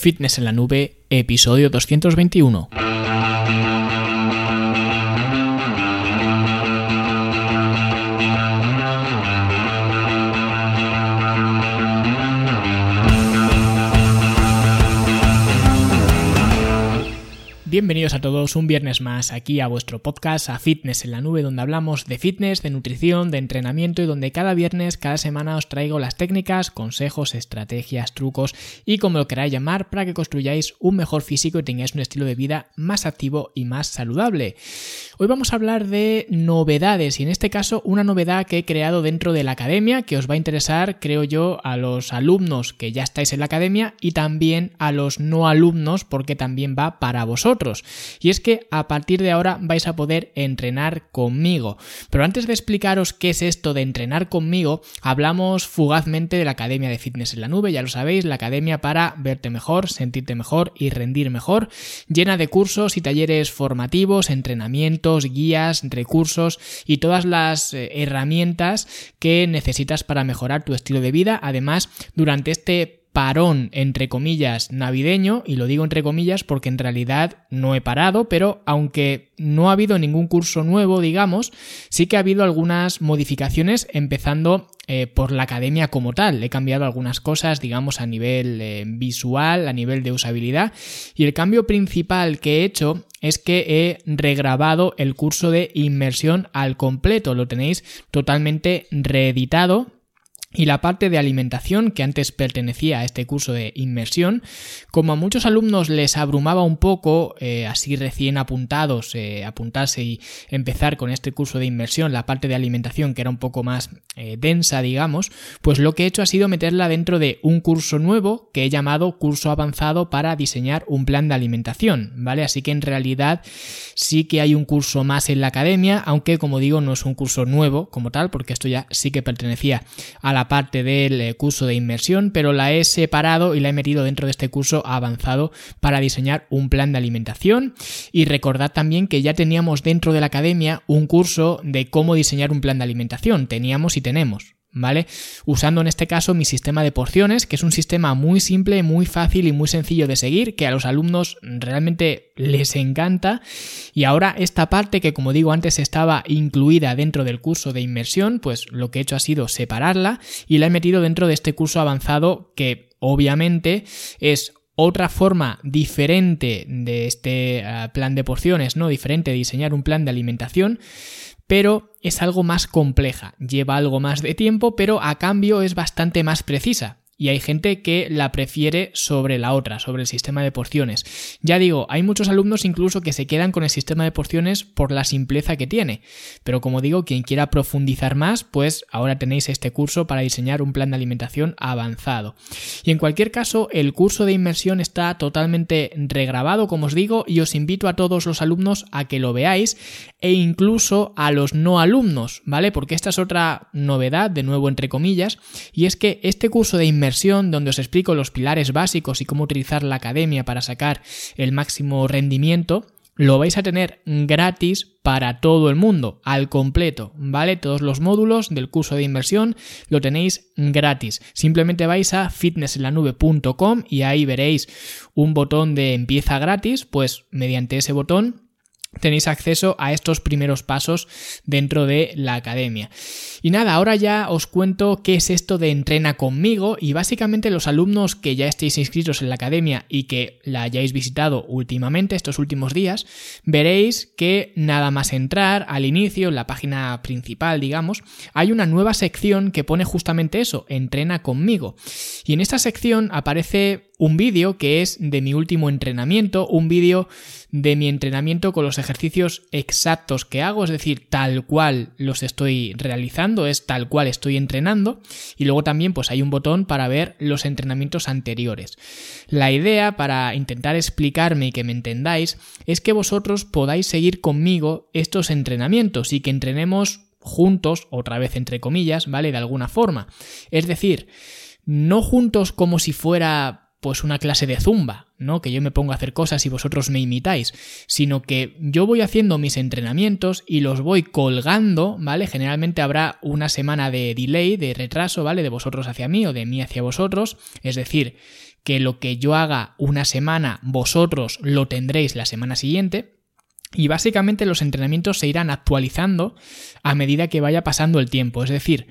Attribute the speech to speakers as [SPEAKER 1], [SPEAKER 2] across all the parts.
[SPEAKER 1] Fitness en la Nube, episodio 221. Bienvenidos a todos un viernes más aquí a vuestro podcast, a Fitness en la Nube, donde hablamos de fitness, de nutrición, de entrenamiento y donde cada viernes, cada semana os traigo las técnicas, consejos, estrategias, trucos y como lo queráis llamar para que construyáis un mejor físico y tengáis un estilo de vida más activo y más saludable. Hoy vamos a hablar de novedades y en este caso una novedad que he creado dentro de la academia que os va a interesar, creo yo, a los alumnos que ya estáis en la academia y también a los no alumnos porque también va para vosotros. Y es que a partir de ahora vais a poder entrenar conmigo. Pero antes de explicaros qué es esto de entrenar conmigo, hablamos fugazmente de la Academia de Fitness en la Nube, ya lo sabéis, la academia para verte mejor, sentirte mejor y rendir mejor, llena de cursos y talleres formativos, entrenamientos, guías, recursos y todas las eh, herramientas que necesitas para mejorar tu estilo de vida. Además, durante este parón entre comillas navideño, y lo digo entre comillas porque en realidad no he parado, pero aunque no ha habido ningún curso nuevo, digamos, sí que ha habido algunas modificaciones empezando eh, por la academia como tal. He cambiado algunas cosas, digamos, a nivel eh, visual, a nivel de usabilidad, y el cambio principal que he hecho es que he regrabado el curso de inmersión al completo, lo tenéis totalmente reeditado y la parte de alimentación, que antes pertenecía a este curso de inmersión, como a muchos alumnos les abrumaba un poco, eh, así recién apuntados, eh, apuntarse y empezar con este curso de inmersión, la parte de alimentación que era un poco más eh, densa, digamos, pues lo que he hecho ha sido meterla dentro de un curso nuevo que he llamado curso avanzado para diseñar un plan de alimentación, ¿vale? Así que en realidad sí que hay un curso más en la academia, aunque como digo no es un curso nuevo como tal, porque esto ya sí que pertenecía a la parte del eh, curso de inmersión, pero la he separado y la he metido dentro de este curso avanzado para diseñar un plan de alimentación. Y recordad también que ya teníamos dentro de la academia un curso de cómo diseñar un plan de alimentación. Teníamos y tenemos. ¿Vale? Usando en este caso mi sistema de porciones, que es un sistema muy simple, muy fácil y muy sencillo de seguir, que a los alumnos realmente les encanta. Y ahora esta parte que como digo antes estaba incluida dentro del curso de inmersión, pues lo que he hecho ha sido separarla y la he metido dentro de este curso avanzado que obviamente es otra forma diferente de este eh, plan de porciones, ¿no? Diferente de diseñar un plan de alimentación pero es algo más compleja, lleva algo más de tiempo, pero a cambio es bastante más precisa y hay gente que la prefiere sobre la otra, sobre el sistema de porciones. Ya digo, hay muchos alumnos incluso que se quedan con el sistema de porciones por la simpleza que tiene, pero como digo, quien quiera profundizar más, pues ahora tenéis este curso para diseñar un plan de alimentación avanzado. Y en cualquier caso, el curso de inmersión está totalmente regrabado, como os digo, y os invito a todos los alumnos a que lo veáis e incluso a los no alumnos, ¿vale? Porque esta es otra novedad, de nuevo entre comillas, y es que este curso de inmersión donde os explico los pilares básicos y cómo utilizar la academia para sacar el máximo rendimiento, lo vais a tener gratis para todo el mundo, al completo, ¿vale? Todos los módulos del curso de inversión lo tenéis gratis. Simplemente vais a fitnessenlanube.com y ahí veréis un botón de empieza gratis, pues mediante ese botón tenéis acceso a estos primeros pasos dentro de la academia. Y nada, ahora ya os cuento qué es esto de entrena conmigo y básicamente los alumnos que ya estéis inscritos en la academia y que la hayáis visitado últimamente estos últimos días, veréis que nada más entrar al inicio, en la página principal, digamos, hay una nueva sección que pone justamente eso, entrena conmigo. Y en esta sección aparece un vídeo que es de mi último entrenamiento, un vídeo de mi entrenamiento con los ejercicios exactos que hago, es decir, tal cual los estoy realizando, es tal cual estoy entrenando, y luego también pues hay un botón para ver los entrenamientos anteriores. La idea para intentar explicarme y que me entendáis es que vosotros podáis seguir conmigo estos entrenamientos y que entrenemos juntos, otra vez entre comillas, ¿vale? De alguna forma. Es decir, no juntos como si fuera pues una clase de zumba, ¿no? Que yo me pongo a hacer cosas y vosotros me imitáis, sino que yo voy haciendo mis entrenamientos y los voy colgando, ¿vale? Generalmente habrá una semana de delay, de retraso, ¿vale? De vosotros hacia mí o de mí hacia vosotros, es decir, que lo que yo haga una semana, vosotros lo tendréis la semana siguiente. Y básicamente los entrenamientos se irán actualizando a medida que vaya pasando el tiempo. Es decir,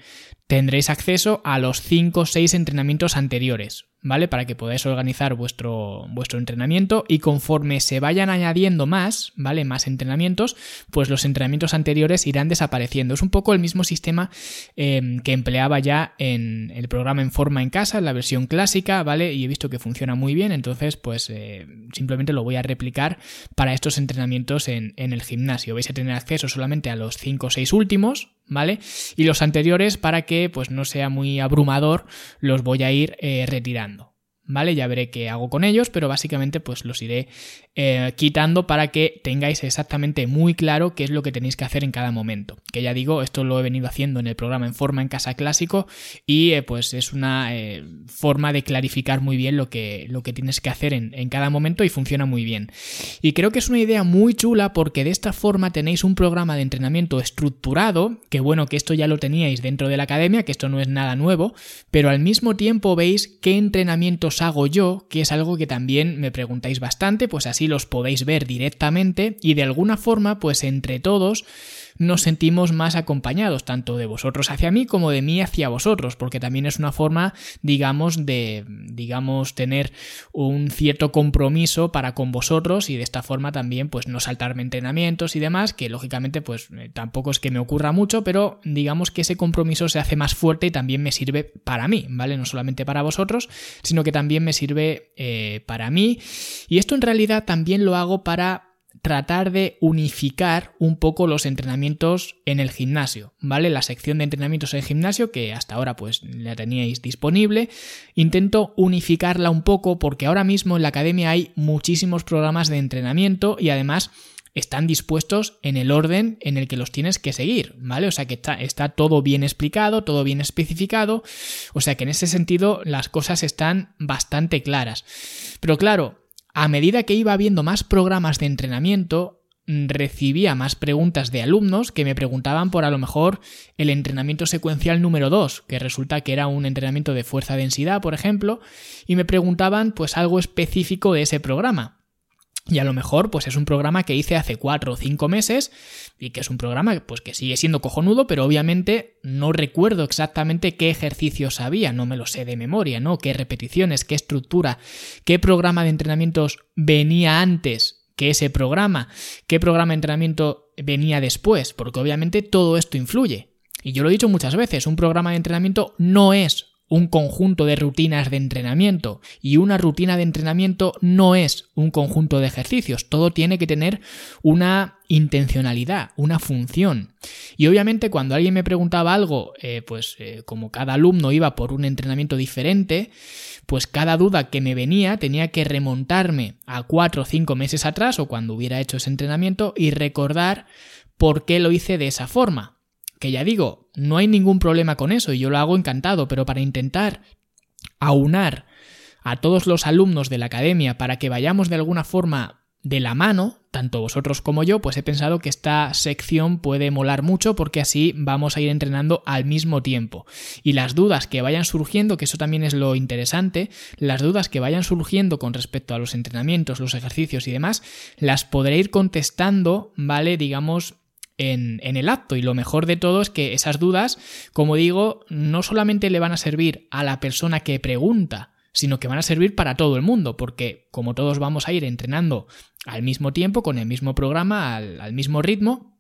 [SPEAKER 1] tendréis acceso a los 5 o 6 entrenamientos anteriores. ¿Vale? Para que podáis organizar vuestro, vuestro entrenamiento y conforme se vayan añadiendo más, ¿vale? Más entrenamientos, pues los entrenamientos anteriores irán desapareciendo. Es un poco el mismo sistema em, que empleaba ya en el programa en forma en casa, en la versión clásica, ¿vale? Y he visto que funciona muy bien, entonces pues eh, simplemente lo voy a replicar para estos entrenamientos en, en el gimnasio. Vais a tener acceso solamente a los 5 o 6 últimos, ¿vale? Y los anteriores para que pues no sea muy abrumador los voy a ir eh, retirando. ¿Vale? Ya veré qué hago con ellos, pero básicamente pues los iré eh, quitando para que tengáis exactamente muy claro qué es lo que tenéis que hacer en cada momento. Que ya digo, esto lo he venido haciendo en el programa en forma en casa clásico y eh, pues es una eh, forma de clarificar muy bien lo que, lo que tienes que hacer en, en cada momento y funciona muy bien. Y creo que es una idea muy chula porque de esta forma tenéis un programa de entrenamiento estructurado, que bueno que esto ya lo teníais dentro de la academia, que esto no es nada nuevo, pero al mismo tiempo veis qué entrenamientos hago yo, que es algo que también me preguntáis bastante, pues así los podéis ver directamente y de alguna forma, pues entre todos nos sentimos más acompañados, tanto de vosotros hacia mí como de mí hacia vosotros, porque también es una forma, digamos, de, digamos, tener un cierto compromiso para con vosotros y de esta forma también, pues, no saltarme entrenamientos y demás, que lógicamente, pues, eh, tampoco es que me ocurra mucho, pero digamos que ese compromiso se hace más fuerte y también me sirve para mí, ¿vale? No solamente para vosotros, sino que también me sirve eh, para mí. Y esto en realidad también lo hago para tratar de unificar un poco los entrenamientos en el gimnasio, ¿vale? La sección de entrenamientos en el gimnasio, que hasta ahora pues la teníais disponible, intento unificarla un poco porque ahora mismo en la academia hay muchísimos programas de entrenamiento y además están dispuestos en el orden en el que los tienes que seguir, ¿vale? O sea que está, está, todo bien explicado, todo bien especificado, o sea que en ese sentido las cosas están bastante claras. Pero claro, a medida que iba viendo más programas de entrenamiento, mm, recibía más preguntas de alumnos que me preguntaban por a lo mejor el entrenamiento secuencial número 2, que resulta que era un entrenamiento de fuerza densidad, por ejemplo, y me preguntaban pues algo específico de ese programa. Y a lo mejor, pues es un programa que hice hace cuatro o cinco meses y que es un programa pues, que sigue siendo cojonudo, pero obviamente no recuerdo exactamente qué ejercicios había, no me lo sé de memoria, ¿no? Qué repeticiones, qué estructura, qué programa de entrenamientos venía antes que ese programa, qué programa de entrenamiento venía después, porque obviamente todo esto influye. Y yo lo he dicho muchas veces, un programa de entrenamiento no es un conjunto de rutinas de entrenamiento y una rutina de entrenamiento no es un conjunto de ejercicios, todo tiene que tener una intencionalidad, una función. Y obviamente cuando alguien me preguntaba algo, eh, pues eh, como cada alumno iba por un entrenamiento diferente, pues cada duda que me venía tenía que remontarme a cuatro o cinco meses atrás o cuando hubiera hecho ese entrenamiento y recordar por qué lo hice de esa forma. Que ya digo, no hay ningún problema con eso y yo lo hago encantado, pero para intentar aunar a todos los alumnos de la academia para que vayamos de alguna forma de la mano, tanto vosotros como yo, pues he pensado que esta sección puede molar mucho porque así vamos a ir entrenando al mismo tiempo. Y las dudas que vayan surgiendo, que eso también es lo interesante, las dudas que vayan surgiendo con respecto a los entrenamientos, los ejercicios y demás, las podré ir contestando, ¿vale? Digamos, en, el acto. Y lo mejor de todo es que esas dudas, como digo, no solamente le van a servir a la persona que pregunta, sino que van a servir para todo el mundo, porque como todos vamos a ir entrenando al mismo tiempo, con el mismo programa, al mismo ritmo,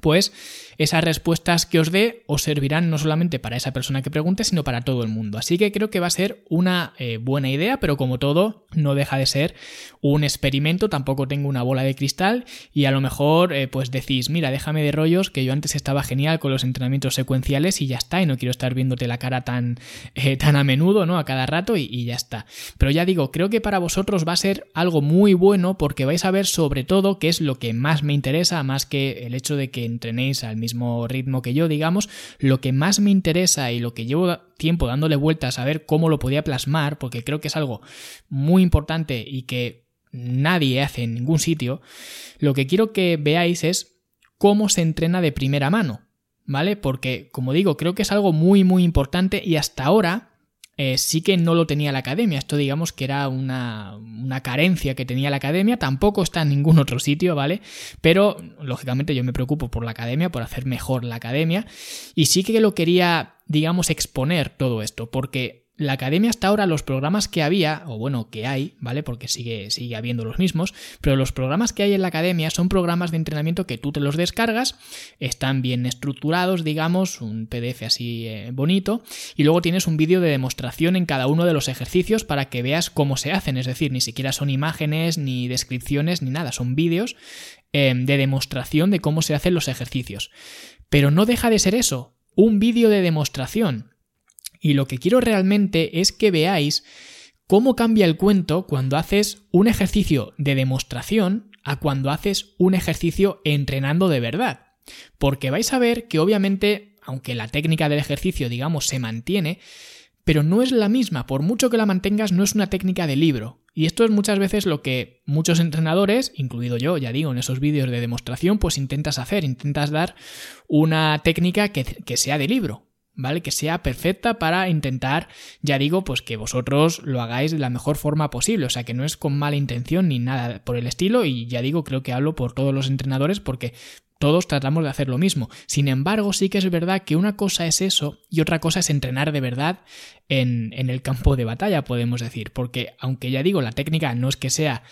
[SPEAKER 1] pues esas respuestas que os dé os servirán no solamente para esa persona que pregunte, sino para todo el mundo. Así que creo que va a ser una eh, buena idea, pero como todo, no deja de ser un experimento, tampoco tengo una bola de cristal y a lo mejor eh, pues decís, mira, déjame de rollos, que yo antes estaba genial con los entrenamientos secuenciales y ya está, y no quiero estar viéndote la cara tan, eh, tan a menudo, ¿no? A cada rato y, ya está. Pero ya digo, creo que para vosotros va a ser algo muy bueno porque vais a ver sobre todo qué es lo que más me interesa, más que el hecho de que entrenéis al mismo ritmo que yo, digamos, lo que más me interesa y lo que llevo tiempo dándole vueltas a ver cómo lo podía plasmar, porque creo que es algo muy importante y que nadie hace en ningún sitio, lo que quiero que veáis es cómo se entrena de primera mano, ¿vale? Porque, como digo, creo que es algo muy, muy importante y hasta ahora eh, sí que no lo tenía la academia. Esto digamos que era una, una, carencia que tenía la academia. Tampoco está en ningún otro sitio, ¿vale? Pero lógicamente yo me preocupo por la academia, por hacer mejor la academia. Y sí que lo quería, digamos, exponer todo esto, porque la academia hasta ahora, los programas que había, o bueno, que hay, ¿vale? Porque sigue, sigue habiendo los mismos, pero los programas que hay en la academia son programas de entrenamiento que tú te los descargas, están bien estructurados, digamos, un PDF así eh, bonito, y luego tienes un vídeo de demostración en cada uno de los ejercicios para que veas cómo se hacen, es decir, ni siquiera son imágenes, ni descripciones, ni nada, son vídeos eh, de demostración de cómo se hacen los ejercicios. Pero no deja de ser eso, un vídeo de demostración y lo que quiero realmente es que veáis cómo cambia el cuento cuando haces un ejercicio de demostración a cuando haces un ejercicio entrenando de verdad. Porque vais a ver que obviamente, aunque la técnica del ejercicio, digamos, se mantiene, pero no es la misma, por mucho que la mantengas, no es una técnica de libro. Y esto es muchas veces lo que muchos entrenadores, incluido yo, ya digo, en esos vídeos de demostración, pues intentas hacer, intentas dar una técnica que, que sea de libro. ¿Vale? Que sea perfecta para intentar, ya digo, pues que vosotros lo hagáis de la mejor forma posible, o sea, que no es con mala intención ni nada por el estilo, y ya digo, creo que hablo por todos los entrenadores porque todos tratamos de hacer lo mismo. Sin embargo, sí que es verdad que una cosa es eso y otra cosa es entrenar de verdad en, el campo de batalla, podemos decir. Porque, aunque ya digo, la técnica no es que sea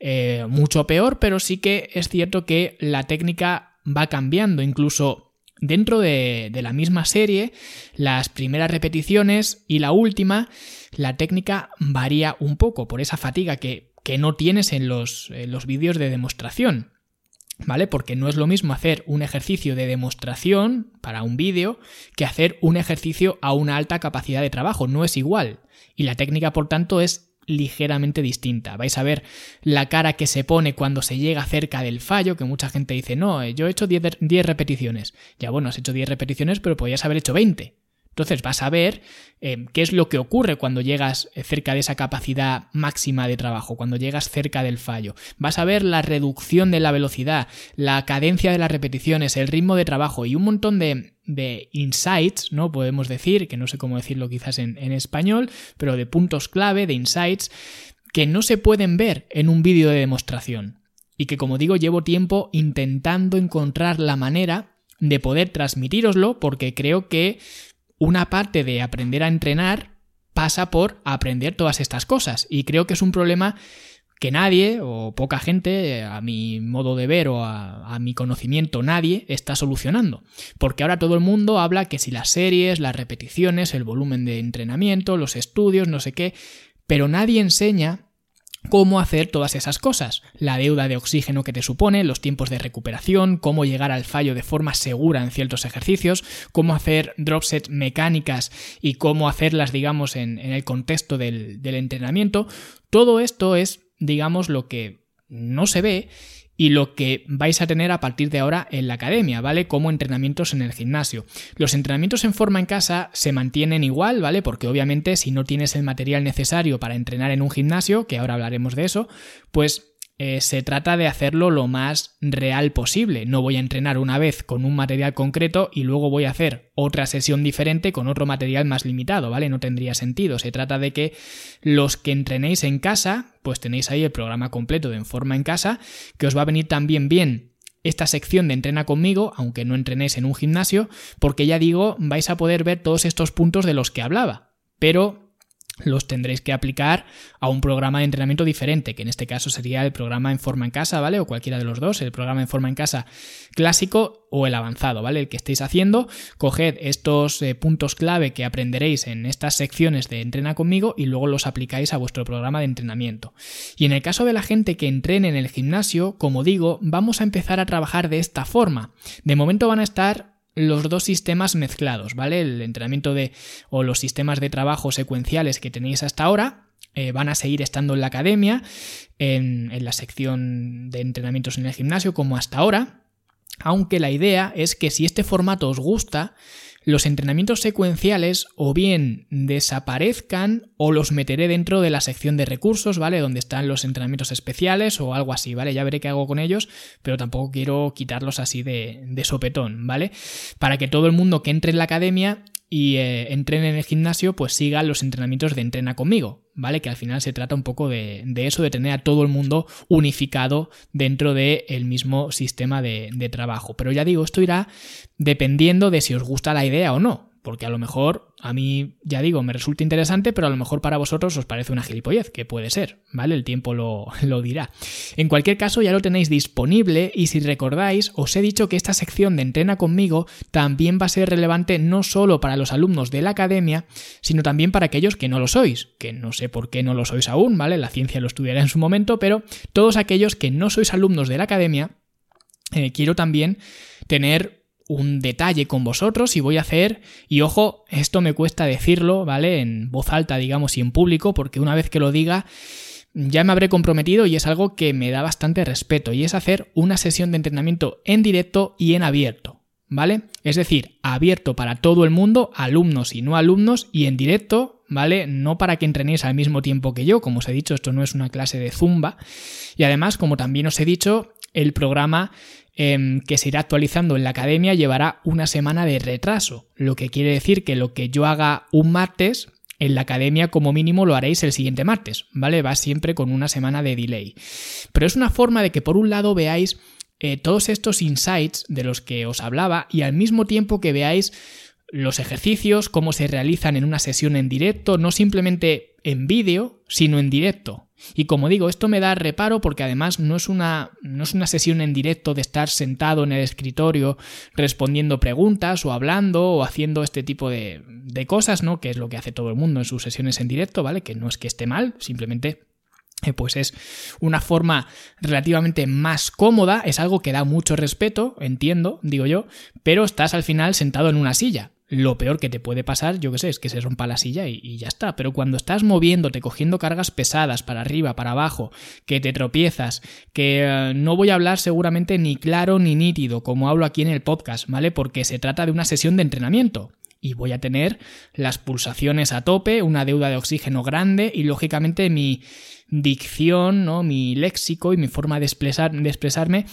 [SPEAKER 1] eh, mucho peor, pero sí que es cierto que la técnica va cambiando. Incluso Dentro de, la misma serie, las primeras repeticiones y la última, la técnica varía un poco por esa fatiga que, no tienes en los, en los vídeos de demostración. ¿Vale? Porque no es lo mismo hacer un ejercicio de demostración para un vídeo que hacer un ejercicio a una alta capacidad de trabajo. No es igual. Y la técnica, por tanto, es ligeramente distinta. Vais a ver la cara que se pone cuando se llega cerca del fallo, que mucha gente dice, no, yo he hecho 10, repeticiones. Ya bueno, has hecho 10 repeticiones, pero podrías haber hecho 20. Entonces vas a ver eh, qué es lo que ocurre cuando llegas eh, cerca de esa capacidad máxima de trabajo, cuando llegas cerca del fallo. Vas a ver la reducción de la velocidad, la cadencia de las repeticiones, el ritmo de trabajo y un montón de, insights, ¿no? Podemos decir, que no sé cómo decirlo quizás en, en español, pero de puntos clave, de insights, que no se pueden ver en un vídeo de demostración. Y que como digo, llevo tiempo intentando encontrar la manera de poder transmitíroslo porque creo que una parte de aprender a entrenar pasa por aprender todas estas cosas. Y creo que es un problema que nadie o poca gente, a mi modo de ver o a, mi conocimiento, nadie está solucionando. Porque ahora todo el mundo habla que si las series, las repeticiones, el volumen de entrenamiento, los estudios, no sé qué, pero nadie enseña cómo hacer todas esas cosas, la deuda de oxígeno que te supone, los tiempos de recuperación, cómo llegar al fallo de forma segura en ciertos ejercicios, cómo hacer drop sets mecánicas y cómo hacerlas, digamos, en, el contexto del entrenamiento. Todo esto es, digamos, lo que no se ve y lo que vais a tener a partir de ahora en la academia, ¿vale? Como entrenamientos en el gimnasio. Los entrenamientos en forma en casa se mantienen igual, ¿vale? Porque obviamente si no tienes el material necesario para entrenar en un gimnasio, que ahora hablaremos de eso, pues eh, se trata de hacerlo lo más real posible. No voy a entrenar una vez con un material concreto y luego voy a hacer otra sesión diferente con otro material más limitado, ¿vale? No tendría sentido. Se trata de que los que entrenéis en casa, pues tenéis ahí el programa completo de En Forma en Casa, que os va a venir también bien esta sección de entrena conmigo, aunque no entrenéis en un gimnasio, porque ya digo, vais a poder ver todos estos puntos de los que hablaba. Pero los tendréis que aplicar a un programa de entrenamiento diferente, que en este caso sería el programa en forma en casa, ¿vale? O cualquiera de los dos, el programa en forma en casa clásico o el avanzado, ¿vale? El que estéis haciendo, coged estos eh, puntos clave que aprenderéis en estas secciones de entrena conmigo y luego los aplicáis a vuestro programa de entrenamiento. Y en el caso de la gente que entrene en el gimnasio, como digo, vamos a empezar a trabajar de esta forma. De momento van a estar los dos sistemas mezclados, ¿vale? El entrenamiento de o los sistemas de trabajo secuenciales que tenéis hasta ahora eh, van a seguir estando en la academia, en, en la sección de entrenamientos en el gimnasio como hasta ahora, aunque la idea es que si este formato os gusta, los entrenamientos secuenciales o bien desaparezcan o los meteré dentro de la sección de recursos, ¿vale? Donde están los entrenamientos especiales o algo así, ¿vale? Ya veré qué hago con ellos, pero tampoco quiero quitarlos así de, de sopetón, ¿vale? Para que todo el mundo que entre en la academia y eh, entrene en el gimnasio, pues siga los entrenamientos de entrena conmigo, ¿vale? Que al final se trata un poco de, eso, de tener a todo el mundo unificado dentro del mismo sistema de, de trabajo. Pero ya digo, esto irá dependiendo de si os gusta la idea o no porque a lo mejor a mí, ya digo, me resulta interesante, pero a lo mejor para vosotros os parece una gilipollez, que puede ser, ¿vale? El tiempo lo, lo, dirá. En cualquier caso, ya lo tenéis disponible y si recordáis, os he dicho que esta sección de entrena conmigo también va a ser relevante no solo para los alumnos de la academia, sino también para aquellos que no lo sois, que no sé por qué no lo sois aún, ¿vale? La ciencia lo estudiará en su momento, pero todos aquellos que no sois alumnos de la academia, eh, quiero también tener un detalle con vosotros y voy a hacer, y ojo, esto me cuesta decirlo, ¿vale? En voz alta, digamos, y en público, porque una vez que lo diga, ya me habré comprometido y es algo que me da bastante respeto, y es hacer una sesión de entrenamiento en directo y en abierto. ¿Vale? Es decir, abierto para todo el mundo, alumnos y no alumnos, y en directo, ¿vale? No para que entrenéis al mismo tiempo que yo, como os he dicho, esto no es una clase de zumba. Y además, como también os he dicho, el programa Em, que se irá actualizando en la academia llevará una semana de retraso, lo que quiere decir que lo que yo haga un martes, en la academia como mínimo lo haréis el siguiente martes, ¿vale? Va siempre con una semana de delay. Pero es una forma de que por un lado veáis eh, todos estos insights de los que os hablaba y al mismo tiempo que veáis los ejercicios, cómo se realizan en una sesión en directo, no simplemente en vídeo, sino en directo. Y como digo, esto me da reparo porque además no es una, no es una sesión en directo de estar sentado en el escritorio respondiendo preguntas o hablando o haciendo este tipo de, de cosas, ¿no? Que es lo que hace todo el mundo en sus sesiones en directo, ¿vale? Que no es que esté mal, simplemente eh, pues es una forma relativamente más cómoda, es algo que da mucho respeto, entiendo, digo yo, pero estás al final sentado en una silla lo peor que te puede pasar, yo qué sé, es que se rompa la silla y, ya está. Pero cuando estás moviéndote, cogiendo cargas pesadas para arriba, para abajo, que te tropiezas, que eh, no voy a hablar seguramente ni claro ni nítido, como hablo aquí en el podcast, ¿vale? Porque se trata de una sesión de entrenamiento. Y voy a tener las pulsaciones a tope, una deuda de oxígeno grande y lógicamente mi dicción, ¿no? mi léxico y mi forma de, expresar, de expresarme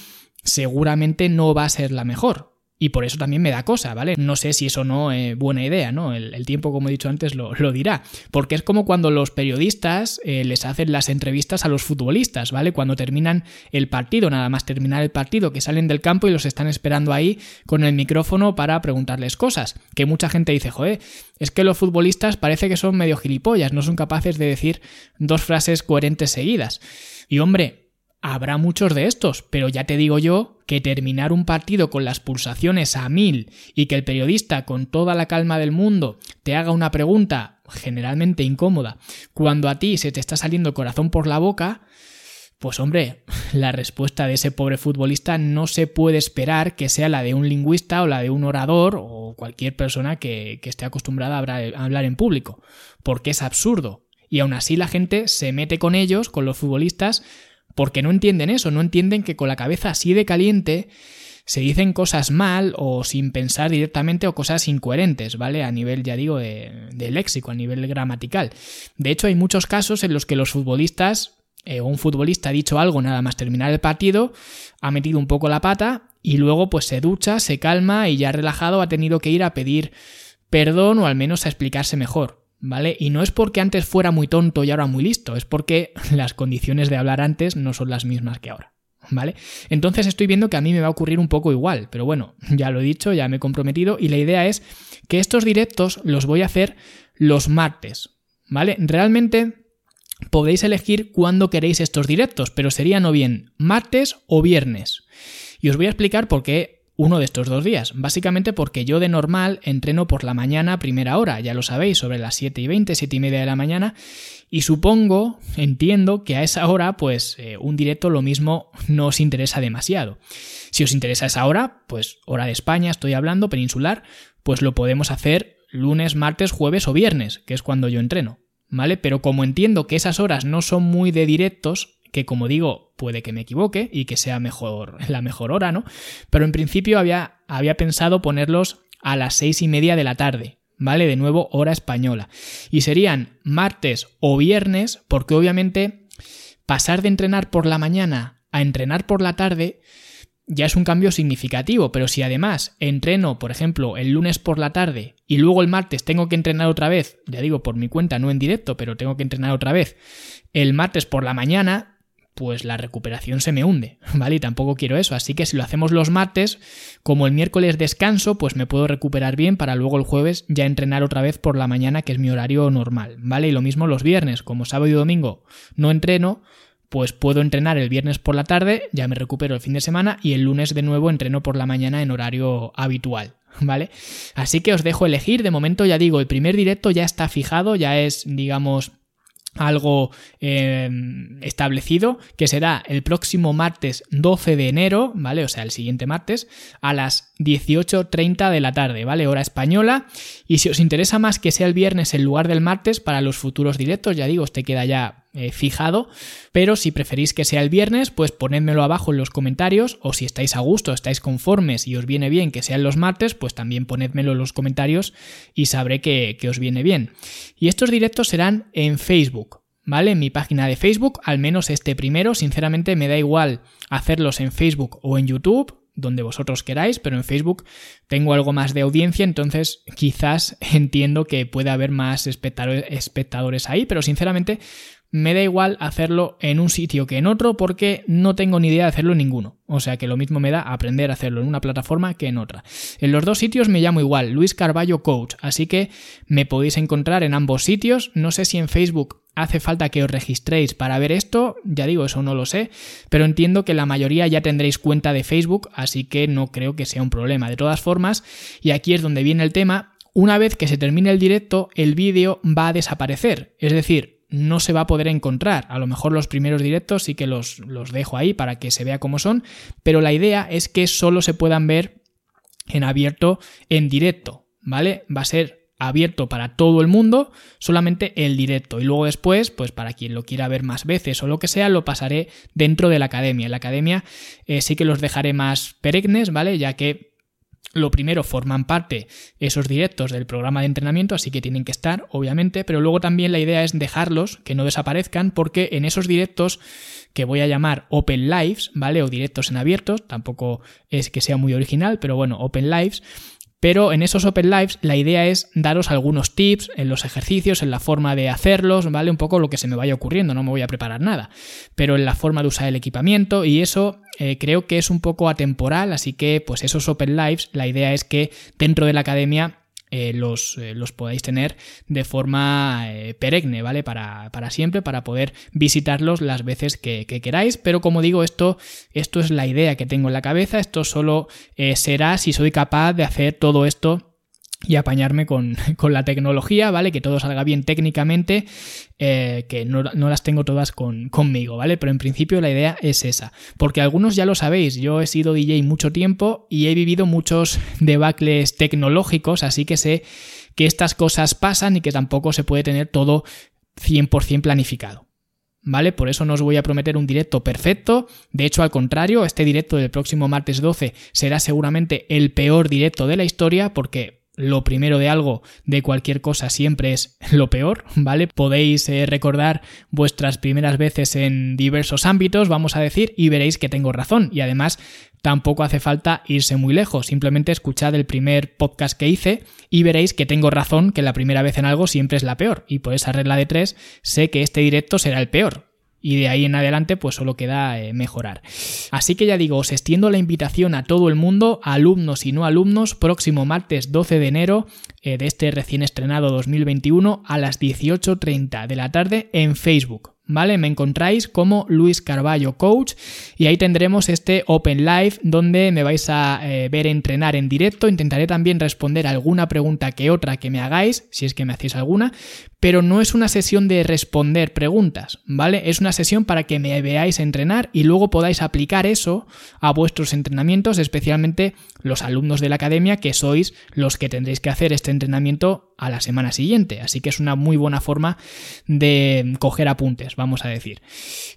[SPEAKER 1] seguramente no va a ser la mejor. Y por eso también me da cosa, ¿vale? No sé si eso no es buena idea, ¿no? El, tiempo, como he dicho antes, lo, dirá. Porque es como cuando los periodistas eh, les hacen las entrevistas a los futbolistas, ¿vale? Cuando terminan el partido, nada más terminar el partido, que salen del campo y los están esperando ahí con el micrófono para preguntarles cosas. Que mucha gente dice, joder, es que los futbolistas parece que son medio gilipollas, no son capaces de decir dos frases coherentes seguidas. Y hombre, Habrá muchos de estos, pero ya te digo yo que terminar un partido con las pulsaciones a mil y que el periodista con toda la calma del mundo te haga una pregunta generalmente incómoda cuando a ti se te está saliendo el corazón por la boca, pues hombre, la respuesta de ese pobre futbolista no se puede esperar que sea la de un lingüista o la de un orador o cualquier persona que, esté acostumbrada a hablar en público, porque es absurdo. Y aún así la gente se mete con ellos, con los futbolistas, porque no entienden eso, no entienden que con la cabeza así de caliente se dicen cosas mal o sin pensar directamente o cosas incoherentes, ¿vale? A nivel, ya digo, de, léxico, a nivel gramatical. De hecho, hay muchos casos en los que los futbolistas eh, un futbolista ha dicho algo nada más terminar el partido, ha metido un poco la pata y luego pues se ducha, se calma y ya relajado ha tenido que ir a pedir perdón o al menos a explicarse mejor. ¿Vale? Y no es porque antes fuera muy tonto y ahora muy listo, es porque las condiciones de hablar antes no son las mismas que ahora. ¿Vale? Entonces estoy viendo que a mí me va a ocurrir un poco igual, pero bueno, ya lo he dicho, ya me he comprometido y la idea es que estos directos los voy a hacer los martes, ¿vale? Realmente podéis elegir cuándo queréis estos directos, pero serían o bien martes o viernes. Y os voy a explicar por qué uno de estos dos días. Básicamente porque yo de normal entreno por la mañana a primera hora, ya lo sabéis, sobre las 7 y 20, 7 y media de la mañana. Y supongo, entiendo que a esa hora, pues eh, un directo lo mismo no os interesa demasiado. Si os interesa esa hora, pues hora de España, estoy hablando, peninsular, pues lo podemos hacer lunes, martes, jueves o viernes, que es cuando yo entreno. ¿Vale? Pero como entiendo que esas horas no son muy de directos, que como digo, puede que me equivoque y que sea mejor, la mejor hora, ¿no? Pero en principio había, había pensado ponerlos a las seis y media de la tarde. ¿Vale? De nuevo, hora española. Y serían martes o viernes, porque obviamente pasar de entrenar por la mañana a entrenar por la tarde ya es un cambio significativo, pero si además entreno, por ejemplo, el lunes por la tarde y luego el martes tengo que entrenar otra vez, ya digo por mi cuenta, no en directo, pero tengo que entrenar otra vez, el martes por la mañana, pues la recuperación se me hunde, ¿vale? Y tampoco quiero eso, así que si lo hacemos los martes, como el miércoles descanso, pues me puedo recuperar bien para luego el jueves ya entrenar otra vez por la mañana, que es mi horario normal, ¿vale? Y lo mismo los viernes, como sábado y domingo no entreno, pues puedo entrenar el viernes por la tarde, ya me recupero el fin de semana y el lunes de nuevo entreno por la mañana en horario habitual, ¿vale? Así que os dejo elegir, de momento ya digo, el primer directo ya está fijado, ya es, digamos, algo em, establecido que será el próximo martes 12 de enero, ¿vale? O sea, el siguiente martes a las 18.30 de la tarde, ¿vale? Hora española. Y si os interesa más que sea el viernes en lugar del martes para los futuros directos, ya digo, este queda ya eh, fijado, pero si preferís que sea el viernes, pues ponedmelo abajo en los comentarios, o si estáis a gusto, estáis conformes y os viene bien que sean los martes, pues también ponedmelo en los comentarios y sabré que, que os viene bien. Y estos directos serán en Facebook. ¿Vale? En mi página de Facebook, al menos este primero, sinceramente me da igual hacerlos en Facebook o en YouTube, donde vosotros queráis, pero en Facebook tengo algo más de audiencia, entonces quizás entiendo que puede haber más espectadores ahí, pero sinceramente me da igual hacerlo en un sitio que en otro porque no tengo ni idea de hacerlo en ninguno. O sea que lo mismo me da aprender a hacerlo en una plataforma que en otra. En los dos sitios me llamo igual, Luis Carballo Coach, así que me podéis encontrar en ambos sitios. No sé si en Facebook hace falta que os registréis para ver esto, ya digo, eso no lo sé, pero entiendo que la mayoría ya tendréis cuenta de Facebook, así que no creo que sea un problema. De todas formas, y aquí es donde viene el tema, una vez que se termine el directo, el vídeo va a desaparecer. Es decir, no se va a poder encontrar. A lo mejor los primeros directos sí que los, los dejo ahí para que se vea cómo son, pero la idea es que solo se puedan ver en abierto en directo, ¿vale? Va a ser abierto para todo el mundo, solamente el directo. Y luego después, pues para quien lo quiera ver más veces o lo que sea, lo pasaré dentro de la academia. En la academia eh, sí que los dejaré más perennes, ¿vale? Ya que lo primero, forman parte esos directos del programa de entrenamiento, así que tienen que estar, obviamente, pero luego también la idea es dejarlos, que no desaparezcan, porque en esos directos que voy a llamar Open Lives, ¿vale? O directos en abiertos, tampoco es que sea muy original, pero bueno, Open Lives, pero en esos Open Lives la idea es daros algunos tips en los ejercicios, en la forma de hacerlos, ¿vale? Un poco lo que se me vaya ocurriendo, no me voy a preparar nada, pero en la forma de usar el equipamiento y eso eh, creo que es un poco atemporal, así que pues esos Open Lives, la idea es que dentro de la academia eh, los, eh, los, podáis tener de forma eh, perenne, ¿vale? Para, para, siempre, para poder visitarlos las veces que, que, queráis. Pero como digo, esto, esto es la idea que tengo en la cabeza. Esto solo será si soy capaz de hacer todo esto y apañarme con, la tecnología, ¿vale? Que todo salga bien técnicamente, eh, que no, las tengo todas con, conmigo, ¿vale? Pero en principio la idea es esa. Porque algunos ya lo sabéis, yo he sido DJ mucho tiempo y he vivido muchos debacles tecnológicos, así que sé que estas cosas pasan y que tampoco se puede tener todo 100% planificado. ¿Vale? Por eso no os voy a prometer un directo perfecto. De hecho, al contrario, este directo del próximo martes 12 será seguramente el peor directo de la historia porque lo primero de algo, de cualquier cosa, siempre es lo peor, ¿vale? Podéis eh, recordar vuestras primeras veces en diversos ámbitos, vamos a decir, y veréis que tengo razón. Y además, tampoco hace falta irse muy lejos, simplemente escuchad el primer podcast que hice y veréis que tengo razón, que la primera vez en algo siempre es la peor. Y por esa regla de tres, sé que este directo será el peor y de ahí en adelante pues solo queda eh, mejorar. Así que ya digo, os extiendo la invitación a todo el mundo, alumnos y no alumnos, próximo martes 12 de enero eh, de este recién estrenado 2021 a las 18.30 de la tarde en Facebook. ¿Vale? Me encontráis como Luis Carballo Coach y ahí tendremos este Open Live donde me vais a eh, ver entrenar en directo. Intentaré también responder alguna pregunta que otra que me hagáis, si es que me hacéis alguna, pero no es una sesión de responder preguntas, ¿vale? Es una sesión para que me veáis entrenar y luego podáis aplicar eso a vuestros entrenamientos, especialmente los alumnos de la academia que sois los que tendréis que hacer este entrenamiento a la semana siguiente. Así que es una muy buena forma de coger apuntes, vamos a decir.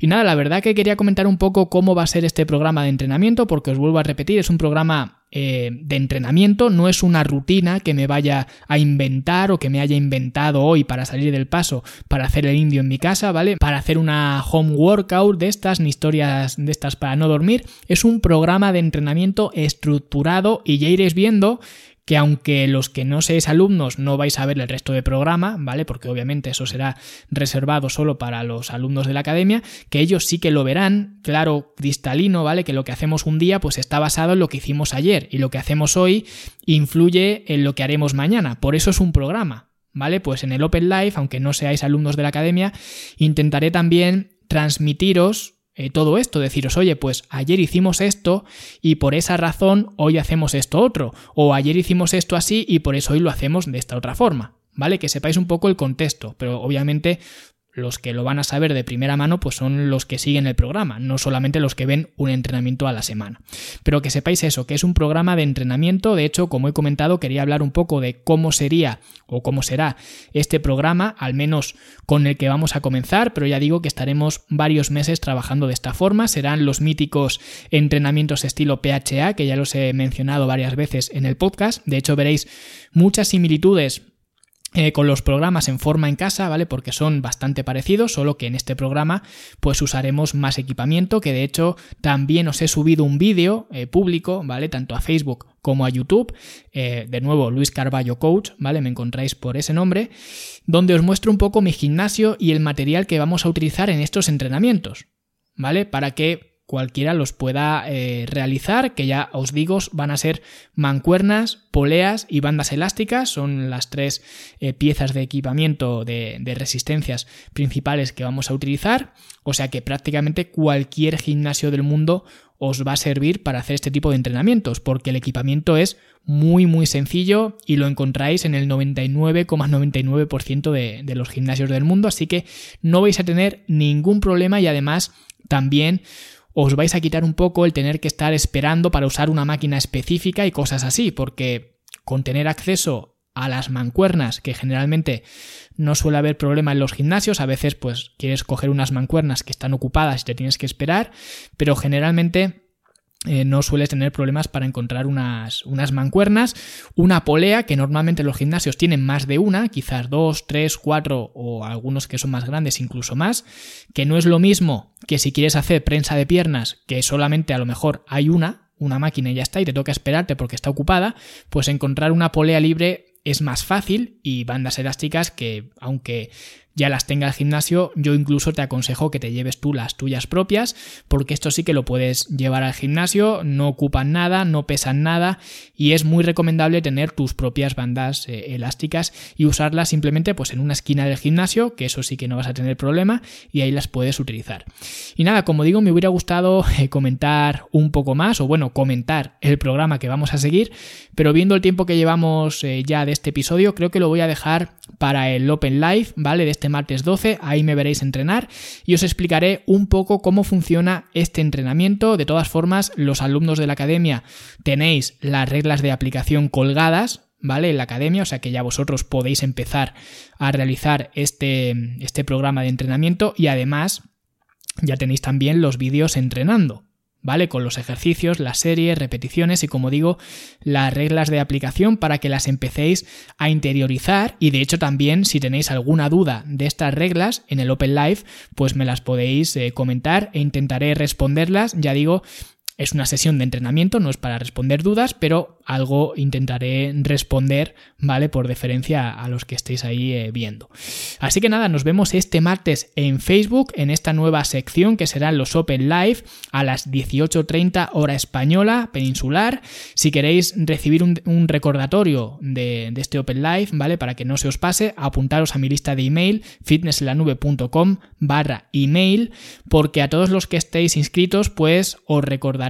[SPEAKER 1] Y nada, la verdad que quería comentar un poco cómo va a ser este programa de entrenamiento, porque os vuelvo a repetir, es un programa eh, de entrenamiento, no es una rutina que me vaya a inventar o que me haya inventado hoy para salir del paso para hacer el indio en mi casa, ¿vale? Para hacer una home workout de estas, ni historias de estas para no dormir. Es un programa de entrenamiento estructurado y ya iréis viendo que aunque los que no seáis alumnos no vais a ver el resto del programa, ¿vale? Porque obviamente eso será reservado solo para los alumnos de la academia, que ellos sí que lo verán, claro, cristalino, ¿vale? Que lo que hacemos un día pues está basado en lo que hicimos ayer y lo que hacemos hoy influye en lo que haremos mañana. Por eso es un programa, ¿vale? Pues en el Open Life, aunque no seáis alumnos de la academia, intentaré también transmitiros eh, todo esto, deciros, oye, pues ayer hicimos esto y por esa razón hoy hacemos esto otro, o ayer hicimos esto así y por eso hoy lo hacemos de esta otra forma, ¿vale? Que sepáis un poco el contexto, pero obviamente los que lo van a saber de primera mano pues son los que siguen el programa, no solamente los que ven un entrenamiento a la semana. Pero que sepáis eso, que es un programa de entrenamiento, de hecho, como he comentado, quería hablar un poco de cómo sería o cómo será este programa, al menos con el que vamos a comenzar, pero ya digo que estaremos varios meses trabajando de esta forma, serán los míticos entrenamientos estilo PHA, que ya los he mencionado varias veces en el podcast, de hecho veréis muchas similitudes eh, con los programas en forma en casa, ¿vale? Porque son bastante parecidos, solo que en este programa pues usaremos más equipamiento, que de hecho también os he subido un vídeo eh, público, ¿vale? Tanto a Facebook como a YouTube, eh, de nuevo Luis Carballo Coach, ¿vale? Me encontráis por ese nombre, donde os muestro un poco mi gimnasio y el material que vamos a utilizar en estos entrenamientos, ¿vale? Para que cualquiera los pueda eh, realizar, que ya os digo van a ser mancuernas, poleas y bandas elásticas, son las tres eh, piezas de equipamiento de, resistencias principales que vamos a utilizar, o sea que prácticamente cualquier gimnasio del mundo os va a servir para hacer este tipo de entrenamientos, porque el equipamiento es muy muy sencillo y lo encontráis en el 99,99% de, de los gimnasios del mundo, así que no vais a tener ningún problema y además también os vais a quitar un poco el tener que estar esperando para usar una máquina específica y cosas así, porque con tener acceso a las mancuernas, que generalmente no suele haber problema en los gimnasios, a veces pues quieres coger unas mancuernas que están ocupadas y te tienes que esperar, pero generalmente eh, no sueles tener problemas para encontrar unas, unas, mancuernas, una polea, que normalmente los gimnasios tienen más de una, quizás dos, tres, cuatro o algunos que son más grandes, incluso más, que no es lo mismo que si quieres hacer prensa de piernas, que solamente a lo mejor hay una, una máquina y ya está, y te toca esperarte porque está ocupada, pues encontrar una polea libre es más fácil y bandas elásticas que, aunque ya las tenga el gimnasio, yo incluso te aconsejo que te lleves tú las tuyas propias, porque esto sí que lo puedes llevar al gimnasio, no ocupan nada, no pesan nada y es muy recomendable tener tus propias bandas eh, elásticas y usarlas simplemente pues en una esquina del gimnasio, que eso sí que no vas a tener problema y ahí las puedes utilizar. Y nada, como digo, me hubiera gustado eh, comentar un poco más o bueno, comentar el programa que vamos a seguir, pero viendo el tiempo que llevamos eh, ya de este episodio, creo que lo voy a dejar para el Open Live, ¿vale? De este martes 12, ahí me veréis entrenar y os explicaré un poco cómo funciona este entrenamiento. De todas formas, los alumnos de la academia tenéis las reglas de aplicación colgadas, ¿vale? En la academia, o sea que ya vosotros podéis empezar a realizar este, este programa de entrenamiento y además ya tenéis también los vídeos entrenando, ¿vale? Con los ejercicios, las series, repeticiones y como digo, las reglas de aplicación para que las empecéis a interiorizar y de hecho también si tenéis alguna duda de estas reglas en el Open Live, pues me las podéis eh, comentar e intentaré responderlas, ya digo, es una sesión de entrenamiento, no es para responder dudas, pero algo intentaré responder, ¿vale? Por deferencia a los que estéis ahí eh, viendo. Así que nada, nos vemos este martes en Facebook, en esta nueva sección que serán los Open Live a las 18.30 hora española, peninsular. Si queréis recibir un, recordatorio de, este Open Live, ¿vale? Para que no se os pase, apuntaros a mi lista de email, fitnesselanube.com barra email, porque a todos los que estéis inscritos, pues os recordaré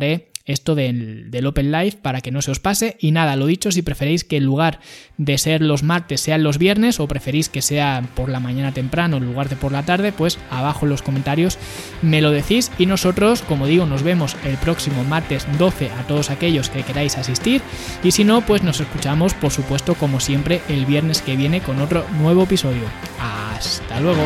[SPEAKER 1] esto del, del, Open Live para que no se os pase. Y nada, lo dicho, si preferéis que en lugar de ser los martes sean los viernes o preferís que sea por la mañana temprano en lugar de por la tarde, pues abajo en los comentarios me lo decís y nosotros, como digo, nos vemos el próximo martes 12 a todos aquellos que queráis asistir y si no, pues nos escuchamos por supuesto como siempre el viernes que viene con otro nuevo episodio. Hasta luego.